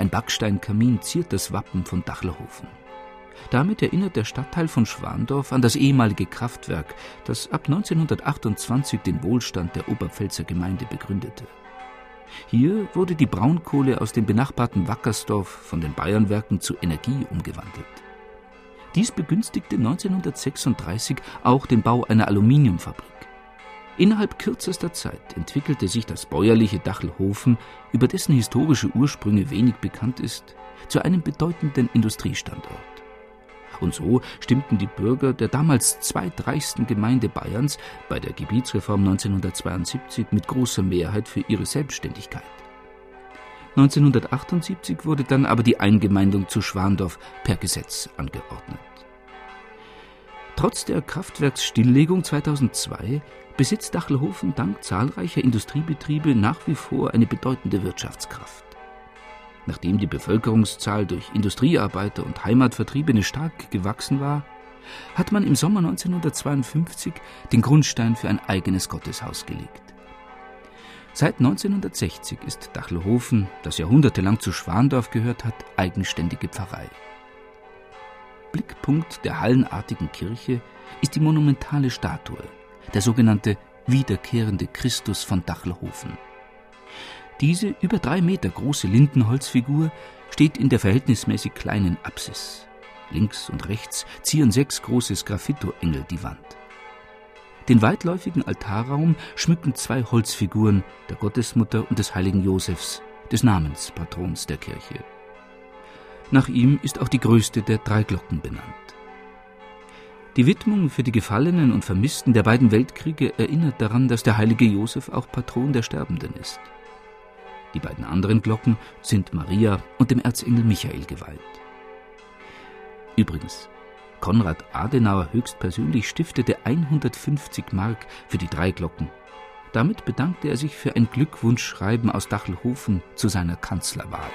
Ein Backsteinkamin ziert das Wappen von Dachlerhofen. Damit erinnert der Stadtteil von Schwandorf an das ehemalige Kraftwerk, das ab 1928 den Wohlstand der Oberpfälzer Gemeinde begründete. Hier wurde die Braunkohle aus dem benachbarten Wackersdorf von den Bayernwerken zu Energie umgewandelt. Dies begünstigte 1936 auch den Bau einer Aluminiumfabrik. Innerhalb kürzester Zeit entwickelte sich das bäuerliche Dachelhofen, über dessen historische Ursprünge wenig bekannt ist, zu einem bedeutenden Industriestandort. Und so stimmten die Bürger der damals zweitreichsten Gemeinde Bayerns bei der Gebietsreform 1972 mit großer Mehrheit für ihre Selbstständigkeit. 1978 wurde dann aber die Eingemeindung zu Schwandorf per Gesetz angeordnet. Trotz der Kraftwerksstilllegung 2002 besitzt Dachelhofen dank zahlreicher Industriebetriebe nach wie vor eine bedeutende Wirtschaftskraft. Nachdem die Bevölkerungszahl durch Industriearbeiter und Heimatvertriebene stark gewachsen war, hat man im Sommer 1952 den Grundstein für ein eigenes Gotteshaus gelegt. Seit 1960 ist Dachelhofen, das jahrhundertelang zu Schwandorf gehört hat, eigenständige Pfarrei. Blickpunkt der hallenartigen Kirche ist die monumentale Statue, der sogenannte wiederkehrende Christus von Dachelhofen. Diese über drei Meter große Lindenholzfigur steht in der verhältnismäßig kleinen Apsis. Links und rechts zieren sechs große Sgraffito-Engel die Wand. Den weitläufigen Altarraum schmücken zwei Holzfiguren der Gottesmutter und des heiligen Josefs, des Namenspatrons der Kirche. Nach ihm ist auch die größte der drei Glocken benannt. Die Widmung für die Gefallenen und Vermissten der beiden Weltkriege erinnert daran, dass der heilige Josef auch Patron der Sterbenden ist. Die beiden anderen Glocken sind Maria und dem Erzengel Michael geweiht. Übrigens, Konrad Adenauer höchstpersönlich stiftete 150 Mark für die drei Glocken. Damit bedankte er sich für ein Glückwunschschreiben aus Dachelhofen zu seiner Kanzlerwahl.